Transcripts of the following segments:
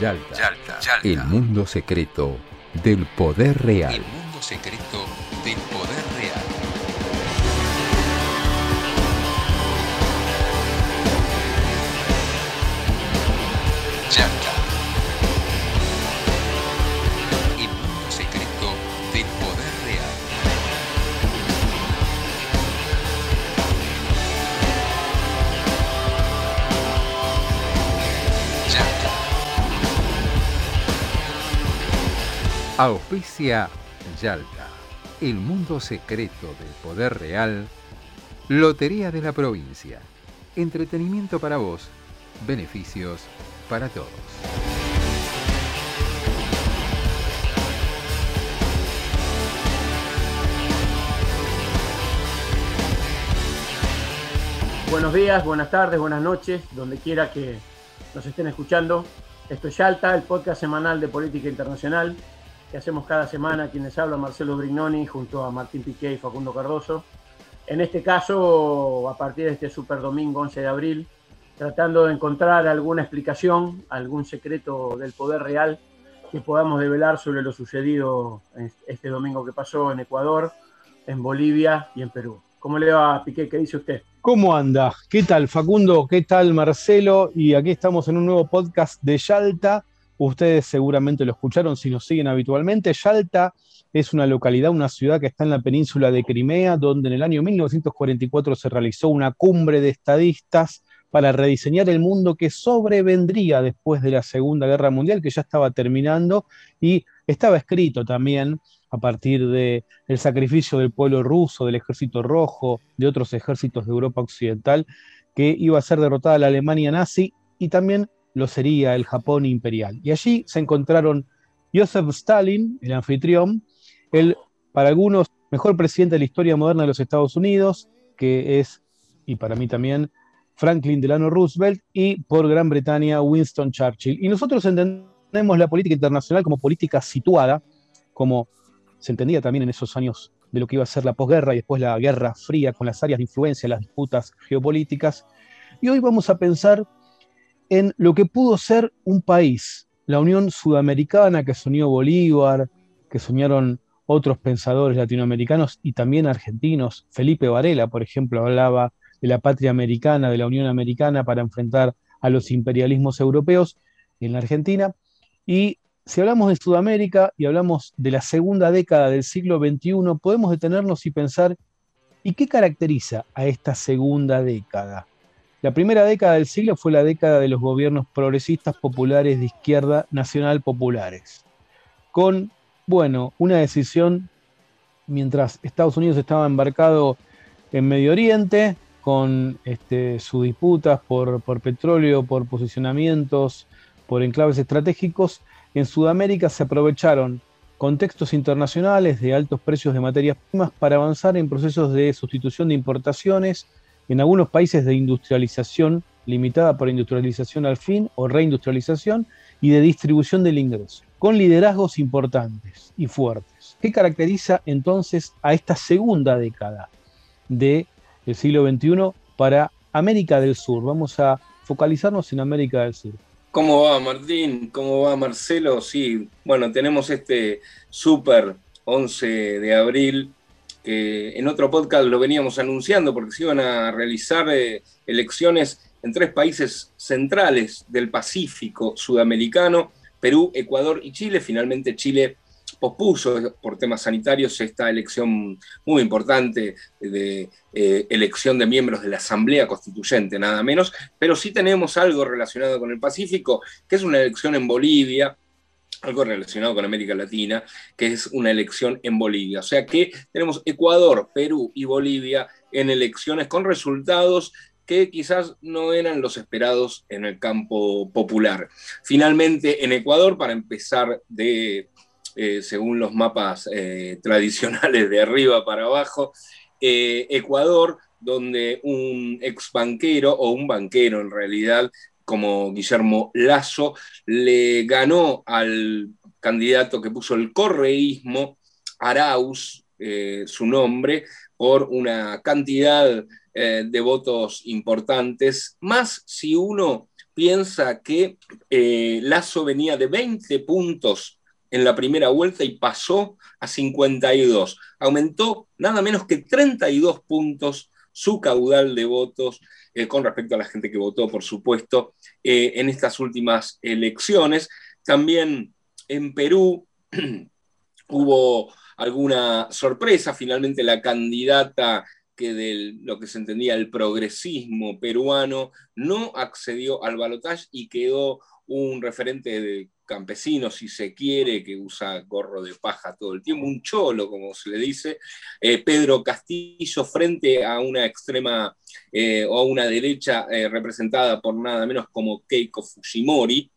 Yalta, el mundo secreto del poder real. El mundo secreto del poder real. Auspicia Yalta, el mundo secreto del poder real. Lotería de la provincia. Entretenimiento para vos. Beneficios para todos. Buenos días, buenas tardes, buenas noches, donde quiera que nos estén escuchando. Esto es Yalta, el podcast semanal de política internacional que hacemos cada semana. Quienes habla Marcelo Brignoni junto a Martín Piqué y Facundo Cardoso. En este caso, a partir de este super domingo 11 de abril, tratando de encontrar alguna explicación, algún secreto del poder real que podamos develar sobre lo sucedido este domingo que pasó en Ecuador, en Bolivia y en Perú. ¿Cómo le va, Piqué? ¿Qué dice usted? ¿Cómo anda? ¿Qué tal, Facundo? ¿Qué tal, Marcelo? Y aquí estamos en un nuevo podcast de Yalta. Ustedes seguramente lo escucharon si nos siguen habitualmente. Yalta es una localidad, una ciudad que está en la península de Crimea, donde en el año 1944 se realizó una cumbre de estadistas para rediseñar el mundo que sobrevendría después de la Segunda Guerra Mundial, que ya estaba terminando y estaba escrito también a partir del el sacrificio del pueblo ruso, del ejército rojo, de otros ejércitos de Europa Occidental, que iba a ser derrotada la Alemania nazi y también lo sería el Japón imperial. Y allí se encontraron Joseph Stalin, el anfitrión, el, para algunos, mejor presidente de la historia moderna de los Estados Unidos, que es, y para mí también, Franklin Delano Roosevelt, y por Gran Bretaña, Winston Churchill. Y nosotros entendemos la política internacional como política situada, como se entendía también en esos años de lo que iba a ser la posguerra y después la Guerra Fría con las áreas de influencia, las disputas geopolíticas. Y hoy vamos a pensar en lo que pudo ser un país, la Unión Sudamericana que soñó Bolívar, que soñaron otros pensadores latinoamericanos y también argentinos. Felipe Varela, por ejemplo, hablaba de la patria americana, de la Unión Americana para enfrentar a los imperialismos europeos en la Argentina. Y si hablamos de Sudamérica y hablamos de la segunda década del siglo XXI, podemos detenernos y pensar, ¿y qué caracteriza a esta segunda década? La primera década del siglo fue la década de los gobiernos progresistas populares de izquierda nacional populares, con, bueno, una decisión mientras Estados Unidos estaba embarcado en Medio Oriente, con este, sus disputas por, por petróleo, por posicionamientos, por enclaves estratégicos, en Sudamérica se aprovecharon contextos internacionales de altos precios de materias primas para avanzar en procesos de sustitución de importaciones, en algunos países de industrialización limitada por industrialización al fin o reindustrialización y de distribución del ingreso, con liderazgos importantes y fuertes. ¿Qué caracteriza entonces a esta segunda década del siglo XXI para América del Sur? Vamos a focalizarnos en América del Sur. ¿Cómo va Martín? ¿Cómo va Marcelo? Sí, bueno, tenemos este súper 11 de abril, que en otro podcast lo veníamos anunciando porque se iban a realizar eh, elecciones en tres países centrales del Pacífico sudamericano, Perú, Ecuador y Chile. Finalmente Chile pospuso por temas sanitarios esta elección muy importante de eh, elección de miembros de la Asamblea Constituyente, nada menos, pero sí tenemos algo relacionado con el Pacífico, que es una elección en Bolivia, algo relacionado con América Latina, que es una elección en Bolivia. O sea que tenemos Ecuador, Perú y Bolivia en elecciones con resultados que quizás no eran los esperados en el campo popular. Finalmente, en Ecuador, para empezar de eh, según los mapas eh, tradicionales de arriba para abajo, eh, Ecuador, donde un ex banquero o un banquero en realidad, como Guillermo Lazo, le ganó al candidato que puso el correísmo, Arauz, su nombre, por una cantidad de votos importantes, más si uno piensa que eh, Lazo venía de 20 puntos en la primera vuelta y pasó a 52. Aumentó nada menos que 32 puntos su caudal de votos con respecto a la gente que votó, por supuesto, eh, en estas últimas elecciones. También en Perú hubo alguna sorpresa. Finalmente la candidata que de lo que se entendía el progresismo peruano no accedió al balotaje y quedó un referente de campesino, si se quiere, que usa gorro de paja todo el tiempo, un cholo, como se le dice, eh, Pedro Castillo, frente a una extrema eh, o a una derecha eh, representada por nada menos como Keiko Fujimori.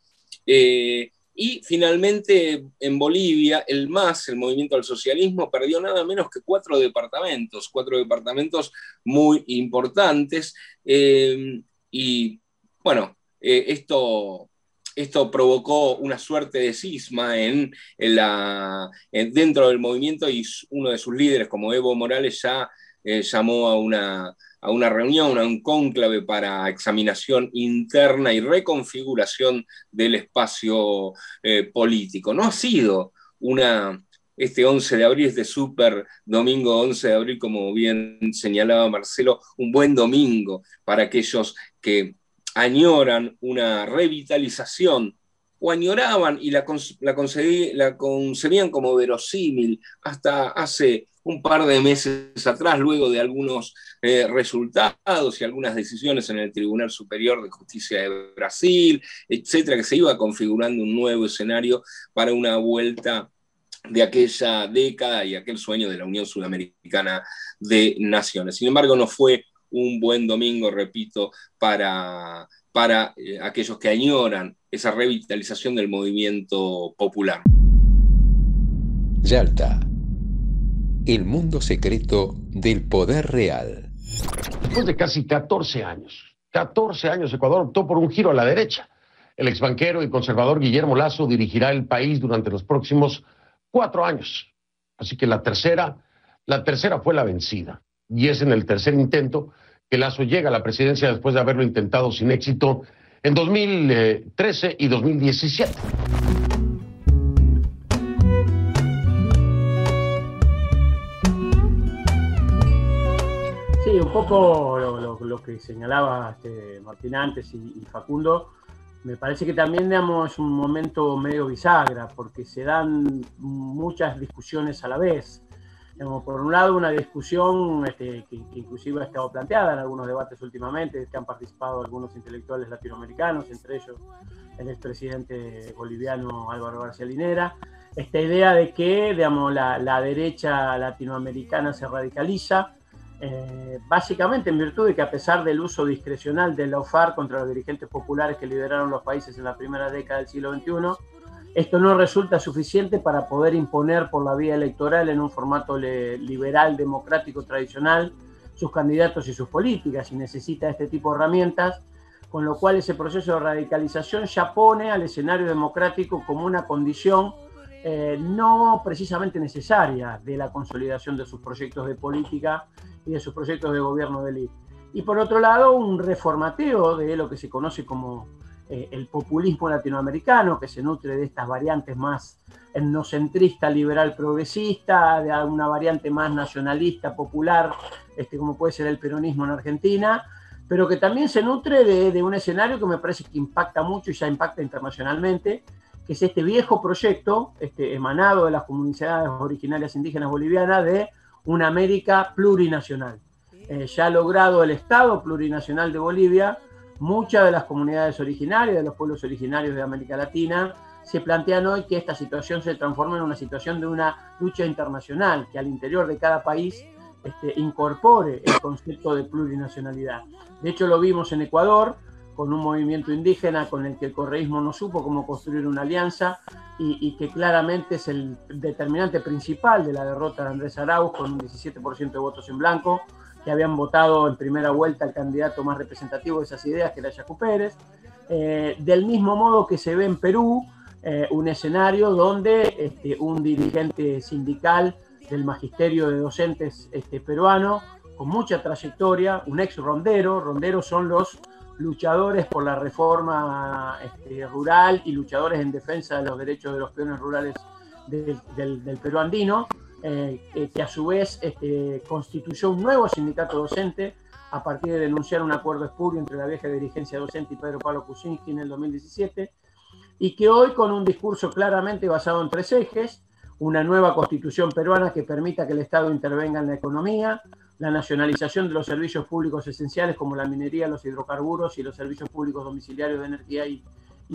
Y finalmente en Bolivia, el MAS, el Movimiento al Socialismo, perdió nada menos que cuatro departamentos, cuatro departamentos muy importantes. Y bueno, esto, esto provocó una suerte de cisma en, dentro del movimiento y uno de sus líderes, como Evo Morales, ya eh, llamó a una a una reunión, a un cónclave para examinación interna y reconfiguración del espacio eh, político. No ha sido una, este 11 de abril, este súper domingo 11 de abril, como bien señalaba Marcelo, un buen domingo para aquellos que añoran una revitalización o añoraban y la, la, concebían como verosímil hasta hace un par de meses atrás, luego de algunos eh, resultados y algunas decisiones en el Tribunal Superior de Justicia de Brasil, etcétera, que se iba configurando un nuevo escenario para una vuelta de aquella década y aquel sueño de la Unión Sudamericana de Naciones. Sin embargo, no fue un buen domingo, repito, para, para eh, aquellos que añoran esa revitalización del movimiento popular. Yalta, el mundo secreto del poder real. Después de casi 14 años, 14 años, Ecuador optó por un giro a la derecha. El exbanquero y conservador Guillermo Lazo dirigirá el país durante los próximos cuatro años. Así que la tercera, la tercera fue la vencida. Y es en el tercer intento que Lazo llega a la presidencia después de haberlo intentado sin éxito en 2013 y 2017. Sí, un poco lo, que señalaba este, Martín antes y, Facundo, me parece que también digamos, es un momento medio bisagra, porque se dan muchas discusiones a la vez por un lado, una discusión este, que, inclusive ha estado planteada en algunos debates últimamente, que han participado algunos intelectuales latinoamericanos, entre ellos el expresidente boliviano Álvaro García Linera, esta idea de que digamos, la, derecha latinoamericana se radicaliza, eh, básicamente en virtud de que a pesar del uso discrecional del la contra los dirigentes populares que lideraron los países en la primera década del siglo XXI, esto no resulta suficiente para poder imponer por la vía electoral en un formato liberal, democrático, tradicional, sus candidatos y sus políticas y necesita este tipo de herramientas, con lo cual ese proceso de radicalización ya pone al escenario democrático como una condición eh, no precisamente necesaria de la consolidación de sus proyectos de política y de sus proyectos de gobierno de élite. Y por otro lado, un reformateo de lo que se conoce como eh, el populismo latinoamericano, que se nutre de estas variantes más etnocentrista, liberal, progresista, de una variante más nacionalista, popular, este, como puede ser el peronismo en Argentina, pero que también se nutre de, un escenario que me parece que impacta mucho y ya impacta internacionalmente, que es este viejo proyecto este, emanado de las comunidades originarias indígenas bolivianas de una América plurinacional. Eh, ya ha logrado el Estado plurinacional de Bolivia muchas de las comunidades originarias, de los pueblos originarios de América Latina, se plantean hoy que esta situación se transforme en una situación de una lucha internacional, que al interior de cada país este, incorpore el concepto de plurinacionalidad. De hecho, lo vimos en Ecuador, con un movimiento indígena con el que el correísmo no supo cómo construir una alianza y, que claramente es el determinante principal de la derrota de Andrés Arauz con un 17% de votos en blanco, que habían votado en primera vuelta al candidato más representativo de esas ideas, que era Yacu Pérez. Eh, del mismo modo que se ve en Perú, eh, un escenario donde este, un dirigente sindical del magisterio de docentes este, peruano, con mucha trayectoria, un ex rondero, ronderos son los luchadores por la reforma este, rural y luchadores en defensa de los derechos de los peones rurales del, Perú andino, eh, que a su vez este, constituyó un nuevo sindicato docente a partir de denunciar un acuerdo espurio entre la vieja dirigencia docente y Pedro Pablo Kuczynski en el 2017, y que hoy con un discurso claramente basado en tres ejes, una nueva constitución peruana que permita que el Estado intervenga en la economía, la nacionalización de los servicios públicos esenciales como la minería, los hidrocarburos y los servicios públicos domiciliarios de energía y,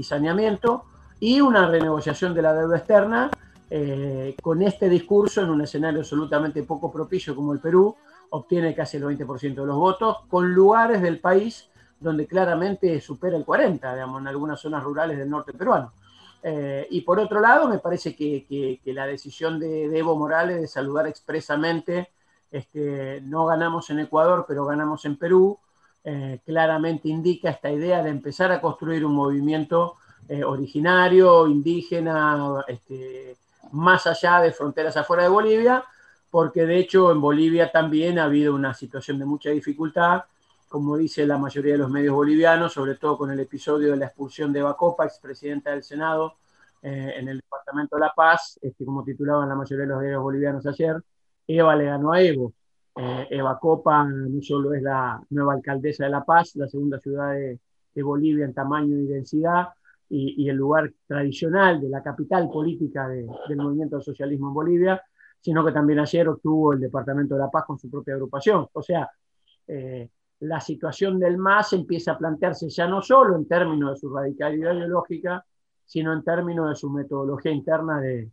saneamiento, y una renegociación de la deuda externa, eh, con este discurso en un escenario absolutamente poco propicio como el Perú, obtiene casi el 20% de los votos, con lugares del país donde claramente supera el 40%, digamos, en algunas zonas rurales del norte peruano. Eh, y por otro lado, me parece que, la decisión de, Evo Morales de saludar expresamente, este, no ganamos en Ecuador, pero ganamos en Perú, eh, claramente indica esta idea de empezar a construir un movimiento originario, indígena, este, más allá de fronteras afuera de Bolivia, porque de hecho en Bolivia también ha habido una situación de mucha dificultad como dice la mayoría de los medios bolivianos, sobre todo con el episodio de la expulsión de Eva Copa, expresidenta del Senado, eh, en el Departamento de La Paz, este, como titulaban la mayoría de los medios bolivianos ayer, Eva le ganó a Evo. Eh, Eva Copa no solo es la nueva alcaldesa de La Paz, la segunda ciudad de, Bolivia en tamaño y densidad, y, el lugar tradicional de la capital política del movimiento del socialismo en Bolivia, sino que también ayer obtuvo el Departamento de La Paz con su propia agrupación. O sea, eh, la situación del MAS empieza a plantearse ya no solo en términos de su radicalidad ideológica, sino en términos de su metodología interna de,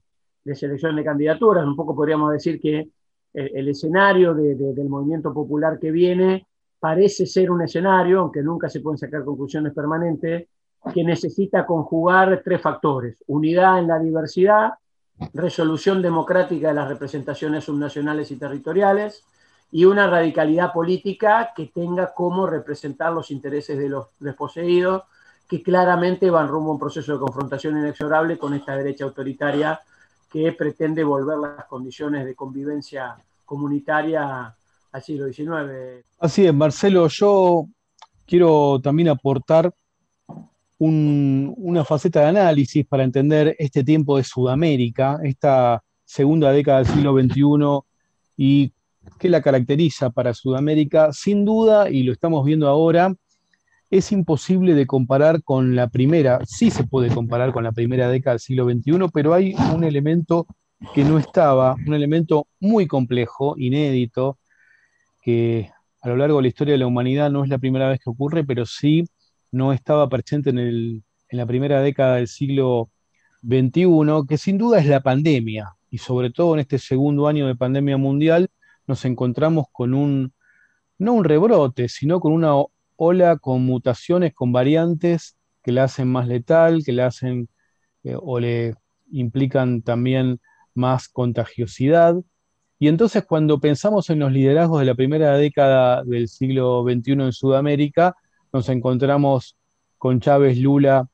selección de candidaturas. Un poco podríamos decir que el, escenario del movimiento popular que viene parece ser un escenario, aunque nunca se pueden sacar conclusiones permanentes, que necesita conjugar tres factores. Unidad en la diversidad, resolución democrática de las representaciones subnacionales y territoriales, y una radicalidad política que tenga como representar los intereses de los desposeídos, que claramente van rumbo a un proceso de confrontación inexorable con esta derecha autoritaria que pretende volver las condiciones de convivencia comunitaria al siglo XIX. Así es, Marcelo, yo quiero también aportar una faceta de análisis para entender este tiempo de Sudamérica, esta segunda década del siglo XXI y que la caracteriza para Sudamérica, sin duda, y lo estamos viendo ahora, es imposible de comparar con la primera, sí se puede comparar con la primera década del siglo XXI, pero hay un elemento que no estaba, un elemento muy complejo, inédito, que a lo largo de la historia de la humanidad no es la primera vez que ocurre, pero sí no estaba presente en, en la primera década del siglo XXI, que sin duda es la pandemia, y sobre todo en este segundo año de pandemia mundial, nos encontramos con un, no un rebrote, sino con una ola con mutaciones, con variantes que la hacen más letal, que la hacen eh, o le implican también más contagiosidad. Y entonces cuando pensamos en los liderazgos de la primera década del siglo XXI en Sudamérica, nos encontramos con Chávez, Lula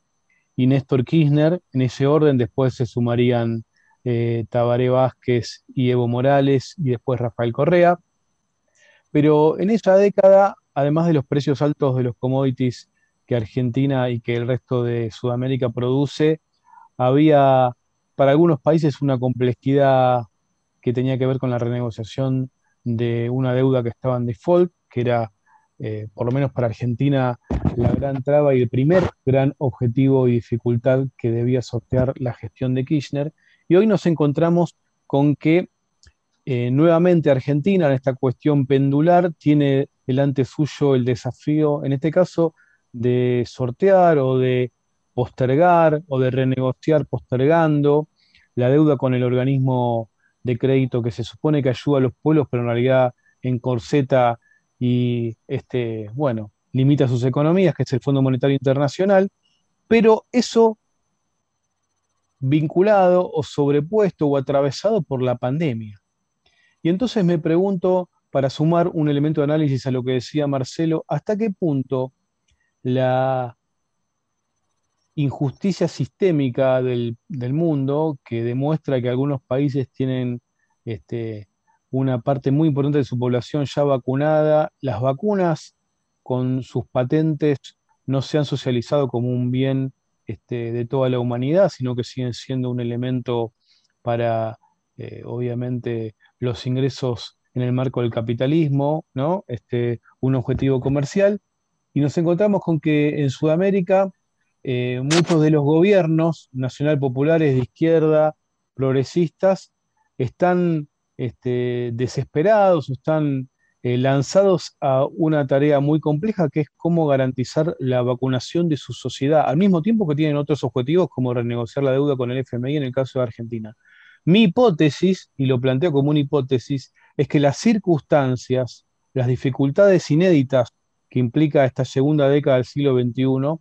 y Néstor Kirchner. En ese orden después se sumarían eh, Tabaré Vázquez y Evo Morales y después Rafael Correa. Pero en esa década, además de los precios altos de los commodities que Argentina y que el resto de Sudamérica produce, había para algunos países una complejidad que tenía que ver con la renegociación de una deuda que estaba en default, que era, eh, por lo menos para Argentina, la gran traba y el primer gran objetivo y dificultad que debía sortear la gestión de Kirchner. Y hoy nos encontramos con que eh, nuevamente Argentina, en esta cuestión pendular, tiene delante suyo el desafío, en este caso, de sortear o de postergar o de renegociar postergando la deuda con el organismo de crédito que se supone que ayuda a los pueblos, pero en realidad encorseta y este, bueno, limita sus economías, que es el Fondo Monetario Internacional, pero eso vinculado o sobrepuesto o atravesado por la pandemia. Y entonces me pregunto, para sumar un elemento de análisis a lo que decía Marcelo, ¿hasta qué punto la injusticia sistémica del, mundo, que demuestra que algunos países tienen este, una parte muy importante de su población ya vacunada, las vacunas con sus patentes no se han socializado como un bien este, de toda la humanidad, sino que siguen siendo un elemento para, eh, obviamente, los ingresos en el marco del capitalismo, ¿no? Este, un objetivo comercial. Y nos encontramos con que en Sudamérica eh, muchos de los gobiernos nacional populares de izquierda, progresistas, están este, desesperados, están eh, lanzados a una tarea muy compleja que es cómo garantizar la vacunación de su sociedad, al mismo tiempo que tienen otros objetivos como renegociar la deuda con el FMI en el caso de Argentina. Mi hipótesis, y lo planteo como una hipótesis, es que las circunstancias, las dificultades inéditas que implica esta segunda década del siglo XXI,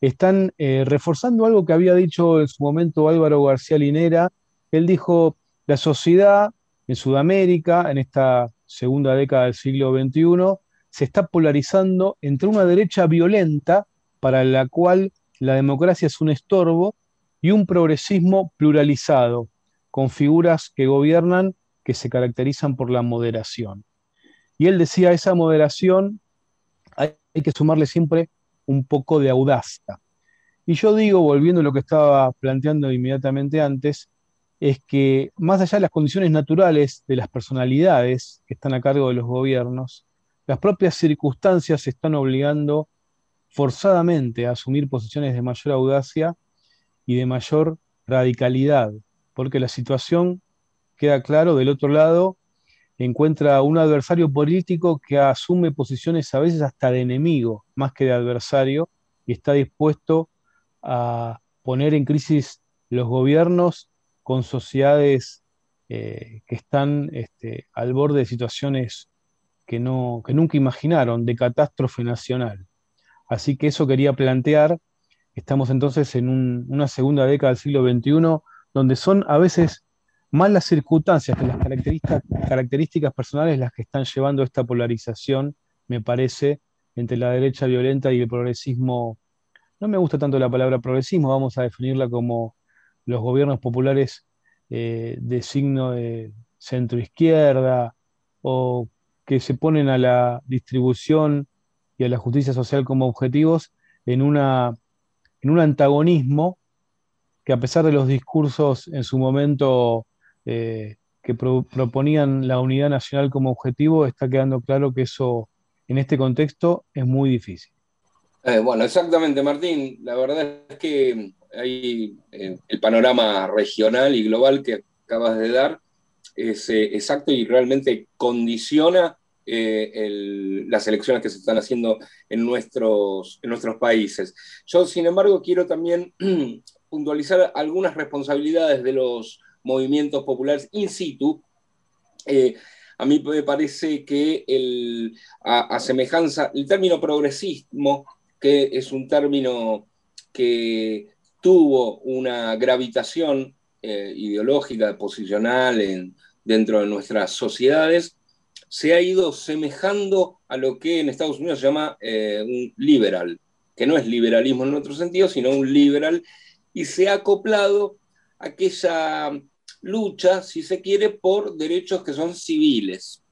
están eh, reforzando algo que había dicho en su momento Álvaro García Linera. Él dijo, la sociedad en Sudamérica, en esta segunda década del siglo XXI, se está polarizando entre una derecha violenta, para la cual la democracia es un estorbo, y un progresismo pluralizado, con figuras que gobiernan que se caracterizan por la moderación. Y él decía, esa moderación hay que sumarle siempre un poco de audacia. Y yo digo, volviendo a lo que estaba planteando inmediatamente antes, es que más allá de las condiciones naturales de las personalidades que están a cargo de los gobiernos, las propias circunstancias se están obligando forzadamente a asumir posiciones de mayor audacia y de mayor radicalidad, porque la situación, queda claro, del otro lado encuentra un adversario político que asume posiciones a veces hasta de enemigo, más que de adversario, y está dispuesto a poner en crisis los gobiernos con sociedades eh, que están este, al borde de situaciones que, no, que nunca imaginaron, de catástrofe nacional. Así que eso quería plantear. Estamos entonces en una segunda década del siglo XXI, donde son a veces más las circunstancias que las características, características personales las que están llevando esta polarización, me parece, entre la derecha violenta y el progresismo. No me gusta tanto la palabra progresismo, vamos a definirla como los gobiernos populares eh, de signo de centro-izquierda o que se ponen a la distribución y a la justicia social como objetivos en, una, en un antagonismo que a pesar de los discursos en su momento eh, que proponían la unidad nacional como objetivo, está quedando claro que eso en este contexto es muy difícil. Eh, bueno, exactamente, Martín. La verdad es que eh, el panorama regional y global que acabas de dar es exacto y realmente condiciona las elecciones que se están haciendo en nuestros, en nuestros países. Yo, sin embargo, quiero también puntualizar algunas responsabilidades de los movimientos populares in situ, eh, a mí me parece que el, a, semejanza, el término progresismo, que es un término que tuvo una gravitación eh, ideológica, posicional en, dentro de nuestras sociedades, se ha ido semejando a lo que en Estados Unidos se llama eh, un liberal, que no es liberalismo en otro sentido, sino un liberal, y se ha acoplado a aquella lucha, si se quiere, por derechos que son civiles,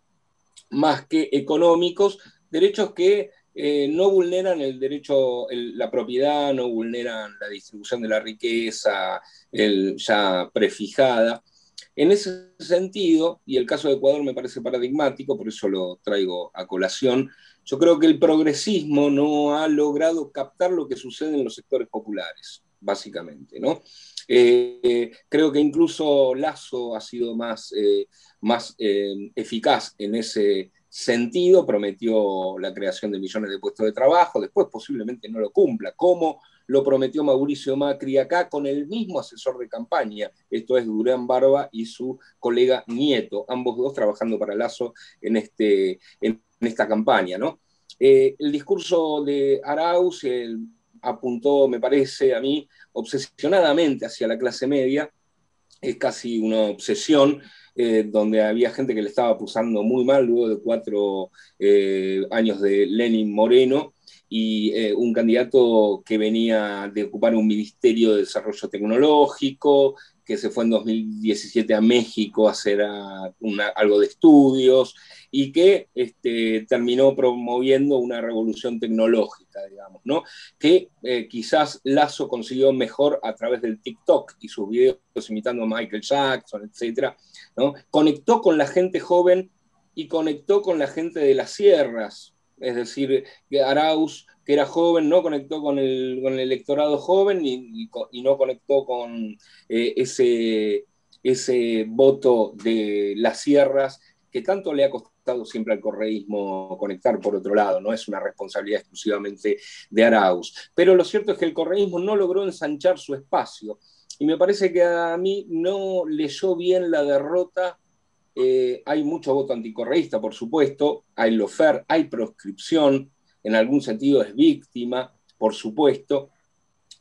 más que económicos, derechos que eh, no vulneran el derecho, la propiedad, no vulneran la distribución de la riqueza ya prefijada. En ese sentido, y el caso de Ecuador me parece paradigmático, por eso lo traigo a colación, yo creo que el progresismo no ha logrado captar lo que sucede en los sectores populares, básicamente, ¿no? Eh, creo que incluso Lazo ha sido más, eh, más eficaz en ese sentido, prometió la creación de millones de puestos de trabajo, después posiblemente no lo cumpla, como lo prometió Mauricio Macri acá con el mismo asesor de campaña, esto es Durán Barba y su colega Nieto, ambos dos trabajando para Lazo en, este, en esta campaña. ¿no? el discurso de Arauz, apuntó, me parece a mí, obsesionadamente hacia la clase media, es casi una obsesión, eh, donde había gente que le estaba acusando muy mal luego de cuatro eh, años de Lenin Moreno, y eh, un candidato que venía de ocupar un ministerio de desarrollo tecnológico, que se fue en 2017 a México a hacer algo de estudios y que este, terminó promoviendo una revolución tecnológica, digamos, ¿no? Que eh, quizás Lazo consiguió mejor a través del TikTok y sus videos imitando a Michael Jackson, etc. ¿no? Conectó con la gente joven y conectó con la gente de las sierras, es decir, Arauz, que era joven, no conectó con el, electorado joven y, no conectó con eh, ese, ese voto de las sierras que tanto le ha costado siempre al correísmo conectar por otro lado, no es una responsabilidad exclusivamente de Arauz. Pero lo cierto es que el correísmo no logró ensanchar su espacio. Y me parece que a mí no leyó bien la derrota. Eh, hay mucho voto anticorreísta, por supuesto, hay lofer, hay proscripción, en algún sentido es víctima, por supuesto,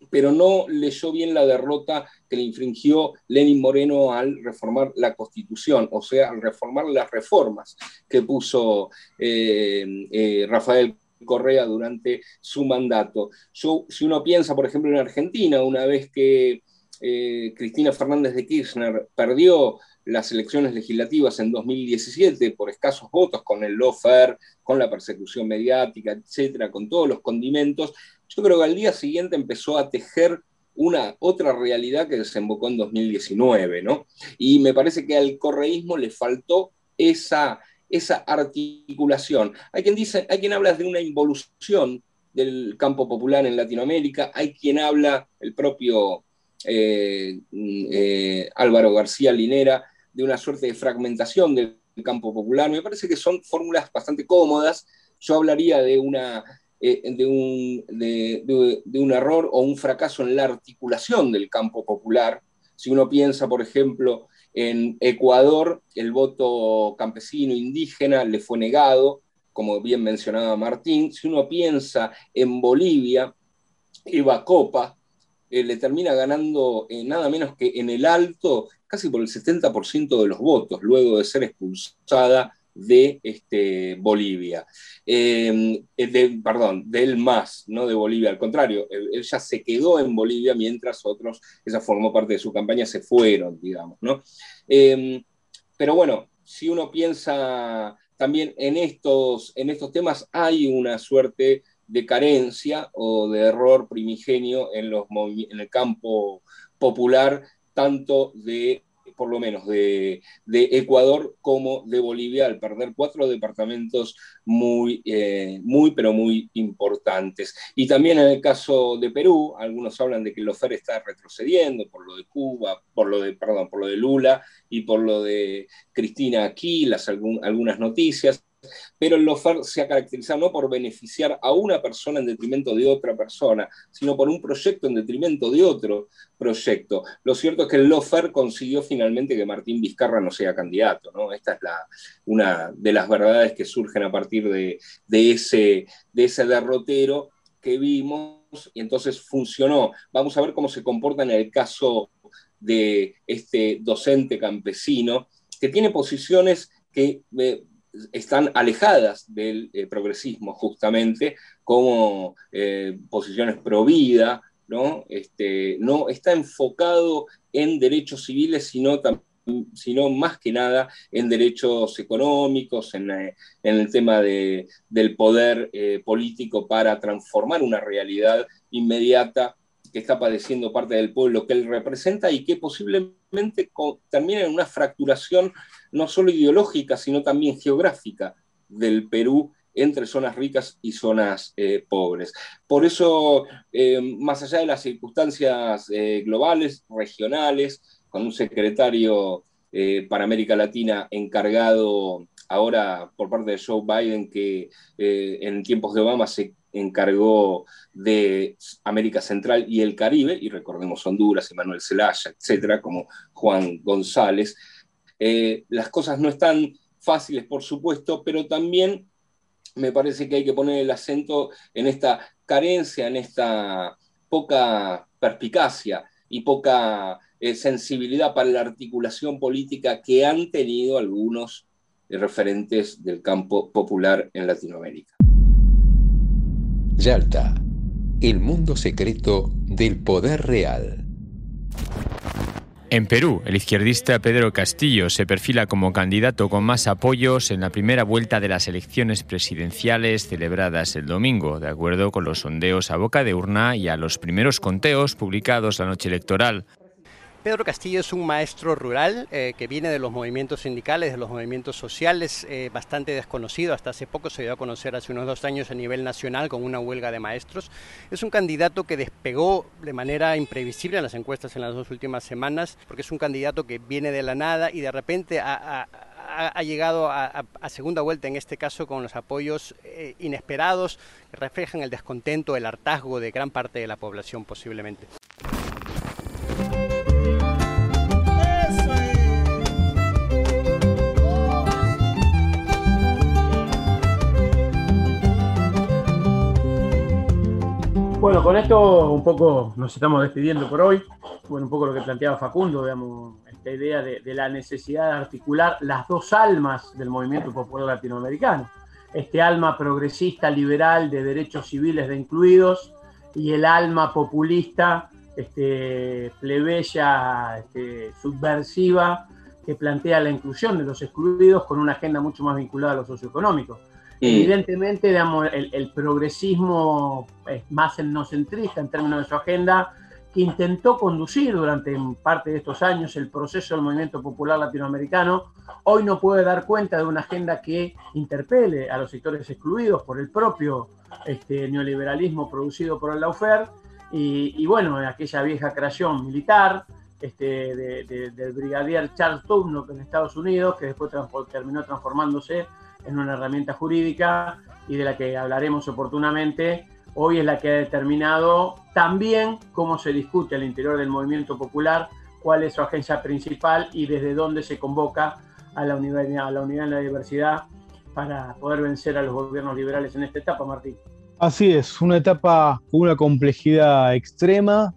pero no leyó bien la derrota que le infringió Lenin Moreno al reformar la Constitución, o sea, al reformar las reformas que puso eh, eh, Rafael Correa durante su mandato. si uno piensa, por ejemplo, en Argentina, una vez que Cristina Fernández de Kirchner perdió las elecciones legislativas en 2017 por escasos votos, con el lawfare, con la persecución mediática, etcétera, con todos los condimentos, yo creo que al día siguiente empezó a tejer una otra realidad que desembocó en 2019, ¿no? Y me parece que al correísmo le faltó esa, esa articulación. Hay quien dice, hay quien habla de una involución del campo popular en Latinoamérica, hay quien habla, el propio eh, eh, Álvaro García Linera, de una suerte de fragmentación del campo popular. Me parece que son fórmulas bastante cómodas. Yo hablaría de, una, eh, de, un, de, un error o un fracaso en la articulación del campo popular. Si uno piensa, por ejemplo, en Ecuador, el voto campesino indígena le fue negado, como bien mencionaba Martín. Si uno piensa en Bolivia, Eva Copa eh, le termina ganando eh, nada menos que en el alto casi por el 70% de los votos, luego de ser expulsada de este, Bolivia. Eh, perdón, del MAS, no de Bolivia, al contrario, él, ya se quedó en Bolivia mientras otros, esa formó parte de su campaña, se fueron, digamos, ¿no? pero bueno, si uno piensa también en estos, en estos temas, hay una suerte de carencia o de error primigenio en, los, en el campo popular, tanto de por lo menos de, Ecuador como de Bolivia, al perder cuatro departamentos muy, eh, muy, pero muy importantes. Y también en el caso de Perú, algunos hablan de que el OFER está retrocediendo por lo de Cuba, por lo de, perdón, por lo de Lula y por lo de Cristina Aquilas, algunas noticias pero el lofer se ha caracterizado no por beneficiar a una persona en detrimento de otra persona, sino por un proyecto en detrimento de otro proyecto. Lo cierto es que el lofer consiguió finalmente que Martín Vizcarra no sea candidato. ¿no? Esta es la, una de las verdades que surgen a partir de, ese, de ese derrotero que vimos y entonces funcionó. Vamos a ver cómo se comporta en el caso de este docente campesino que tiene posiciones que eh, están alejadas del eh, progresismo justamente, como eh, posiciones pro vida, ¿no? Este, no está enfocado en derechos civiles, sino, sino más que nada en derechos económicos, en, eh, el tema del poder político para transformar una realidad inmediata que está padeciendo parte del pueblo que él representa y que posiblemente termina en una fracturación no solo ideológica, sino también geográfica del Perú entre zonas ricas y zonas eh, pobres. Por eso, eh, más allá de las circunstancias eh, globales, regionales, con un secretario para América Latina encargado ahora por parte de Joe Biden, que en tiempos de Obama se encargó de América Central y el Caribe, y recordemos Honduras, Manuel Zelaya, etcétera, como Juan González. Eh, las cosas no están fáciles, por supuesto, pero también me parece que hay que poner el acento en esta carencia, en esta poca perspicacia y poca eh, sensibilidad para la articulación política que han tenido algunos referentes del campo popular en Latinoamérica. Yalta, el mundo secreto del poder real. En Perú, el izquierdista Pedro Castillo se perfila como candidato con más apoyos en la primera vuelta de las elecciones presidenciales celebradas el domingo, de acuerdo con los sondeos a boca de urna y a los primeros conteos publicados la noche electoral. Pedro Castillo es un maestro rural eh, que viene de los movimientos sindicales, de los movimientos sociales, eh, bastante desconocido. Hasta hace poco se dio a conocer hace unos dos años a nivel nacional con una huelga de maestros. Es un candidato que despegó de manera imprevisible en las encuestas en las dos últimas semanas, porque es un candidato que viene de la nada y de repente ha, llegado a, segunda vuelta, en este caso con los apoyos eh, inesperados, que reflejan el descontento, el hartazgo de gran parte de la población posiblemente. Bueno, con esto un poco nos estamos despidiendo por hoy. Bueno, un poco lo que planteaba Facundo, digamos, esta idea de, la necesidad de articular las dos almas del movimiento popular latinoamericano. Este alma progresista, liberal, de derechos civiles de incluidos, y el alma populista, este, plebeya, este, subversiva, que plantea la inclusión de los excluidos con una agenda mucho más vinculada a lo socioeconómico. Evidentemente, digamos, el, progresismo es más etnocentrista en términos de su agenda, que intentó conducir durante parte de estos años el proceso del movimiento popular latinoamericano, hoy no puede dar cuenta de una agenda que interpele a los sectores excluidos por el propio este, neoliberalismo producido por el Laufer y, bueno, aquella vieja creación militar este, del brigadier Charles Tubno en Estados Unidos, que después terminó transformándose en una herramienta jurídica y de la que hablaremos oportunamente. Hoy es la que ha determinado también cómo se discute al interior del movimiento popular, cuál es su agencia principal y desde dónde se convoca a la unidad, a la unidad en la diversidad para poder vencer a los gobiernos liberales en esta etapa, Martín. Así es, una etapa con una complejidad extrema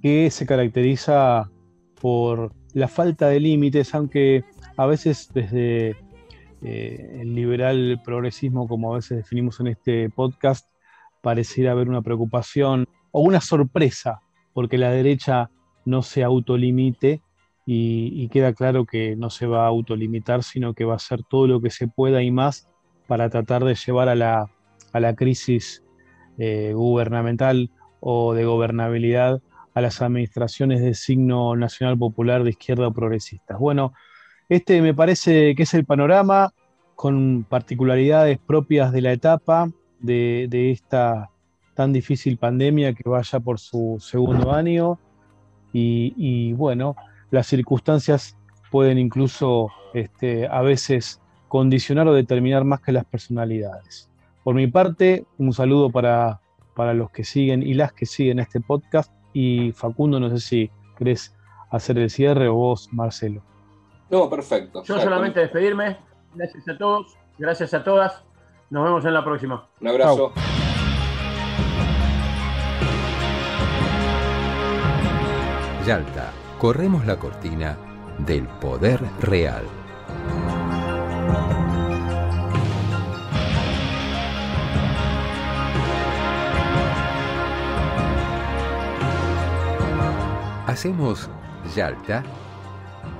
que se caracteriza por la falta de límites, aunque a veces desde eh, el liberal progresismo, como a veces definimos en este podcast, pareciera haber una preocupación o una sorpresa porque la derecha no se autolimite y, queda claro que no se va a autolimitar, sino que va a hacer todo lo que se pueda y más para tratar de llevar a la, crisis eh, gubernamental o de gobernabilidad a las administraciones de signo nacional popular de izquierda o progresistas. Bueno, este me parece que es el panorama con particularidades propias de la etapa de, esta tan difícil pandemia que vaya por su segundo año. Y, bueno, las circunstancias pueden incluso este, a veces condicionar o determinar más que las personalidades. Por mi parte, un saludo para, para los que siguen y las que siguen este podcast. Y Facundo, no sé si querés hacer el cierre o vos, Marcelo. No, perfecto. Yo solamente despedirme. Gracias a todos, gracias a todas. Nos vemos en la próxima. Un abrazo. Yalta, corremos la cortina del poder real. Hacemos Yalta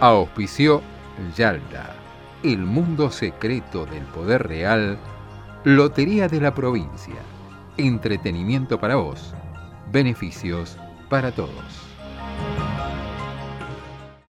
Auspició Yalta, el mundo secreto del poder real, Lotería de la provincia, entretenimiento para vos, beneficios para todos.